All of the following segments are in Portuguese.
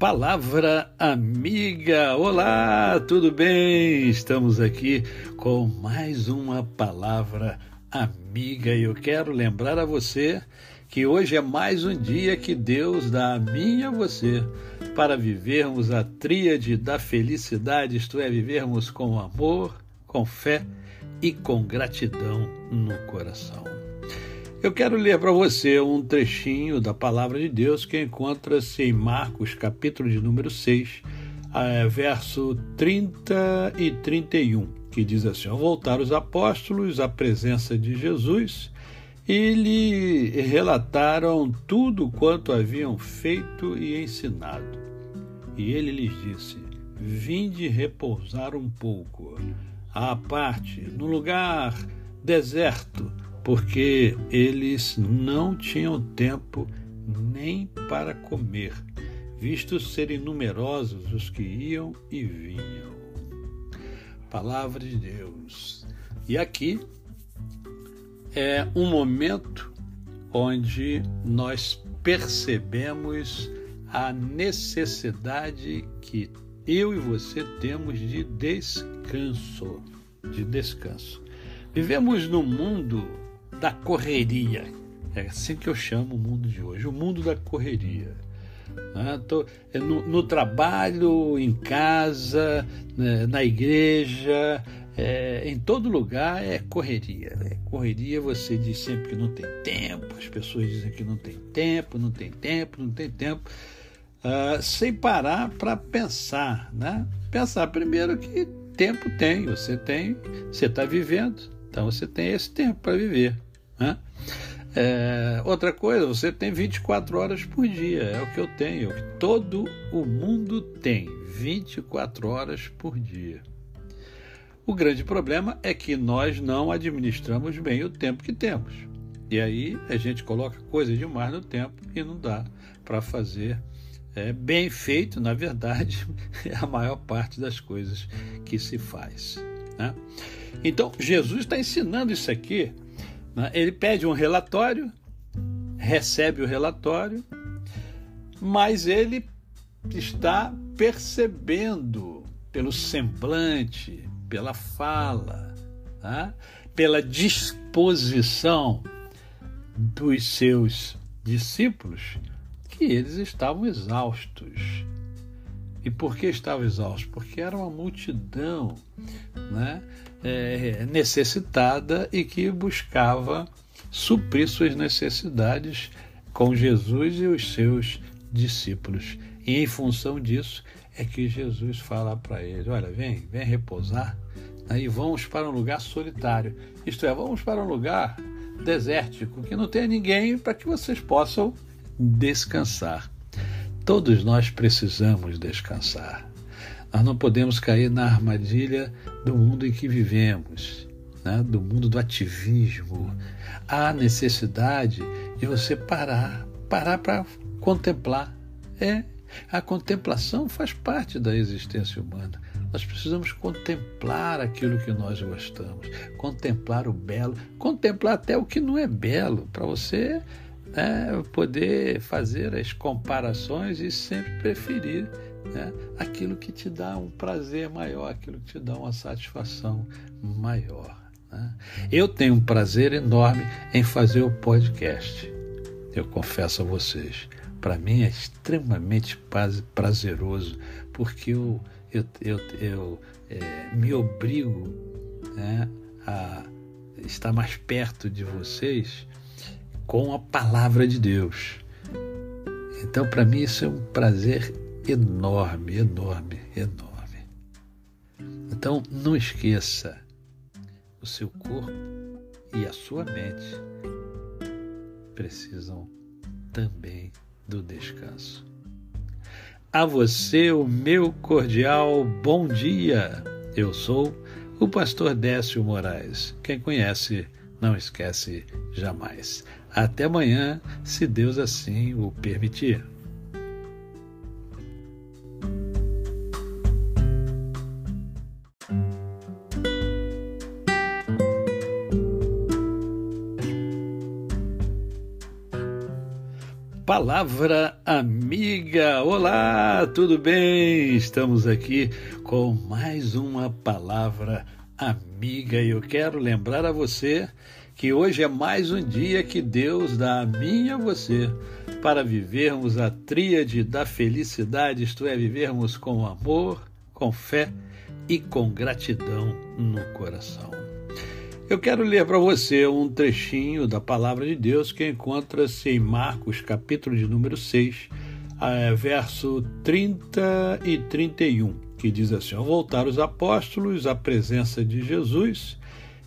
Palavra Amiga. Olá, tudo bem? Estamos aqui com mais uma palavra amiga e eu quero lembrar a você que hoje é mais um dia que Deus dá a mim e a você para vivermos a tríade da felicidade, isto é, vivermos com amor, com fé e com gratidão no coração. Eu quero ler para você um trechinho da palavra de Deus que encontra-se em Marcos, capítulo de número 6, eh, verso 30 e 31, que diz assim: Ao voltar os apóstolos à presença de Jesus, e lhe relataram tudo quanto haviam feito e ensinado. E ele lhes disse: Vinde repousar um pouco, à parte, no lugar deserto porque eles não tinham tempo nem para comer, vistos serem numerosos os que iam e vinham. Palavra de Deus. E aqui é um momento onde nós percebemos a necessidade que eu e você temos de descanso, de descanso. Vivemos num mundo da correria. É assim que eu chamo o mundo de hoje, o mundo da correria. Né? Tô, é no, no, trabalho, em casa, né, na igreja, é, em todo lugar é correria. É correria, você diz sempre que não tem tempo, as pessoas dizem que não tem tempo, não tem tempo, não tem tempo, uh, sem parar para pensar. Né? Pensar primeiro que tempo tem, você tem, você está vivendo, então você tem esse tempo para viver. Né? É, outra coisa, você tem 24 horas por dia, é o que eu tenho, é que todo o mundo tem, 24 horas por dia. O grande problema é que nós não administramos bem o tempo que temos. E aí a gente coloca coisa demais no tempo e não dá para fazer é, bem feito, na verdade, é a maior parte das coisas que se faz. Né? Então, Jesus está ensinando isso aqui? Ele pede um relatório, recebe o relatório, mas ele está percebendo pelo semblante, pela fala, tá? pela disposição dos seus discípulos que eles estavam exaustos. E por que estavam exaustos? Porque era uma multidão né, é, necessitada e que buscava suprir suas necessidades com Jesus e os seus discípulos. E em função disso é que Jesus fala para eles: Olha, vem, vem repousar né, e vamos para um lugar solitário. Isto é, vamos para um lugar desértico, que não tenha ninguém para que vocês possam descansar. Todos nós precisamos descansar. Nós não podemos cair na armadilha do mundo em que vivemos, né? do mundo do ativismo. Há necessidade de você parar, parar para contemplar. É, a contemplação faz parte da existência humana. Nós precisamos contemplar aquilo que nós gostamos, contemplar o belo, contemplar até o que não é belo, para você né, poder fazer as comparações e sempre preferir né, aquilo que te dá um prazer maior, aquilo que te dá uma satisfação maior. Né? Eu tenho um prazer enorme em fazer o podcast. Eu confesso a vocês, para mim é extremamente prazeroso, porque eu, eu, eu, eu é, me obrigo né, a estar mais perto de vocês com a palavra de Deus. Então, para mim, isso é um prazer enorme, enorme, enorme. Então, não esqueça, o seu corpo e a sua mente precisam também do descanso. A você, o meu cordial bom dia. Eu sou o pastor Décio Moraes. Quem conhece, não esquece jamais. Até amanhã, se Deus assim o permitir. Palavra Amiga. Olá, tudo bem? Estamos aqui com mais uma Palavra Amiga e eu quero lembrar a você que hoje é mais um dia que Deus dá a mim e a você para vivermos a tríade da felicidade, isto é, vivermos com amor, com fé e com gratidão no coração. Eu quero ler para você um trechinho da palavra de Deus que encontra-se em Marcos, capítulo de número 6, eh, verso 30 e 31, que diz assim: Ao voltar os apóstolos à presença de Jesus,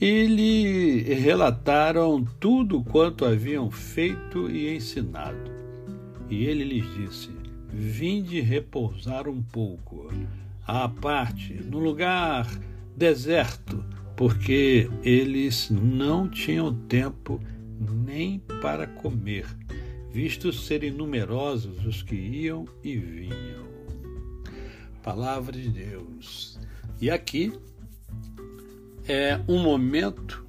e lhe relataram tudo quanto haviam feito e ensinado. E ele lhes disse: Vinde repousar um pouco, à parte, no lugar deserto porque eles não tinham tempo nem para comer, vistos serem numerosos os que iam e vinham. Palavra de Deus. E aqui é um momento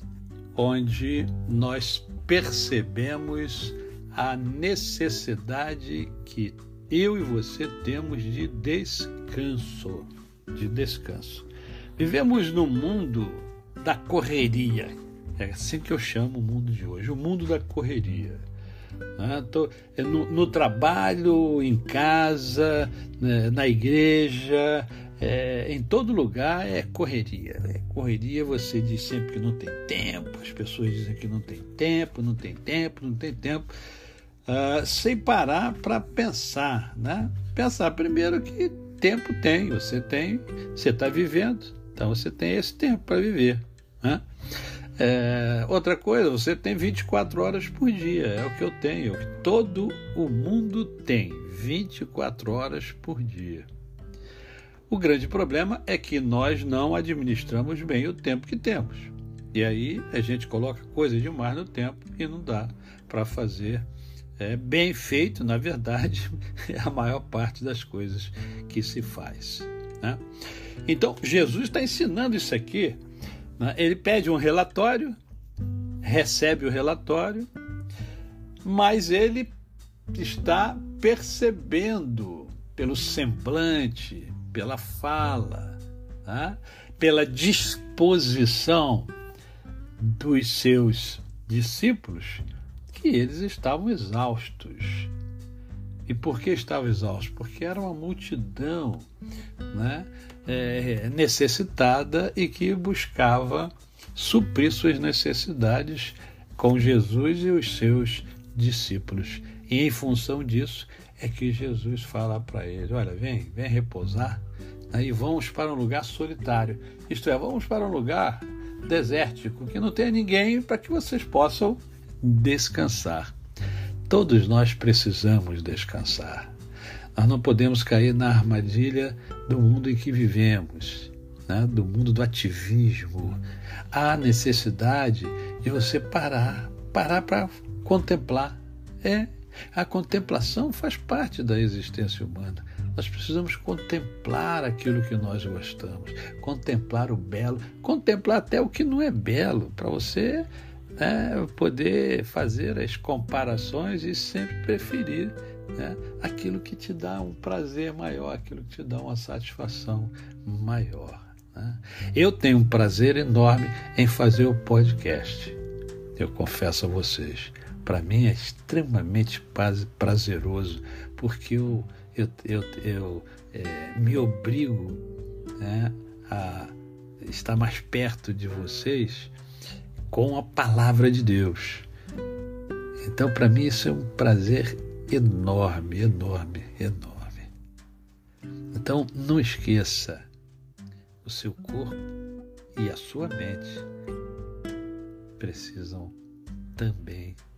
onde nós percebemos a necessidade que eu e você temos de descanso, de descanso. Vivemos num mundo da correria. É assim que eu chamo o mundo de hoje, o mundo da correria. Né? Tô, é no, no, trabalho, em casa, né, na igreja, é, em todo lugar é correria. É correria, você diz sempre que não tem tempo, as pessoas dizem que não tem tempo, não tem tempo, não tem tempo, uh, sem parar para pensar. Né? Pensar primeiro que tempo tem, você tem, você está vivendo, então você tem esse tempo para viver. Né? É, outra coisa, você tem 24 horas por dia, é o que eu tenho, é todo o mundo tem 24 horas por dia. O grande problema é que nós não administramos bem o tempo que temos. E aí a gente coloca coisa demais no tempo e não dá para fazer é, bem feito, na verdade, é a maior parte das coisas que se faz. Né? Então, Jesus está ensinando isso aqui né? Ele pede um relatório, recebe o relatório, mas ele está percebendo pelo semblante, pela fala, pela disposição dos seus discípulos que eles estavam exaustos. E por que estavam exaustos? Porque era uma multidão né, é, necessitada e que buscava suprir suas necessidades com Jesus e os seus discípulos. E em função disso é que Jesus fala para eles: Olha, vem, vem repousar né, e vamos para um lugar solitário. Isto é, vamos para um lugar desértico, que não tenha ninguém para que vocês possam descansar. Todos nós precisamos descansar. Nós não podemos cair na armadilha do mundo em que vivemos, né? do mundo do ativismo. Há necessidade de você parar, parar para contemplar. É, a contemplação faz parte da existência humana. Nós precisamos contemplar aquilo que nós gostamos, contemplar o belo, contemplar até o que não é belo, para você né, poder fazer as comparações e sempre preferir né? aquilo que te dá um prazer maior, aquilo que te dá uma satisfação maior. Né? Eu tenho um prazer enorme em fazer o podcast. Eu confesso a vocês, para mim é extremamente prazeroso, porque eu, eu, eu, eu é, me obrigo né, a estar mais perto de vocês com a palavra de Deus. Então, para mim, isso é um prazer enorme, enorme, enorme. Então, não esqueça, o seu corpo e a sua mente precisam também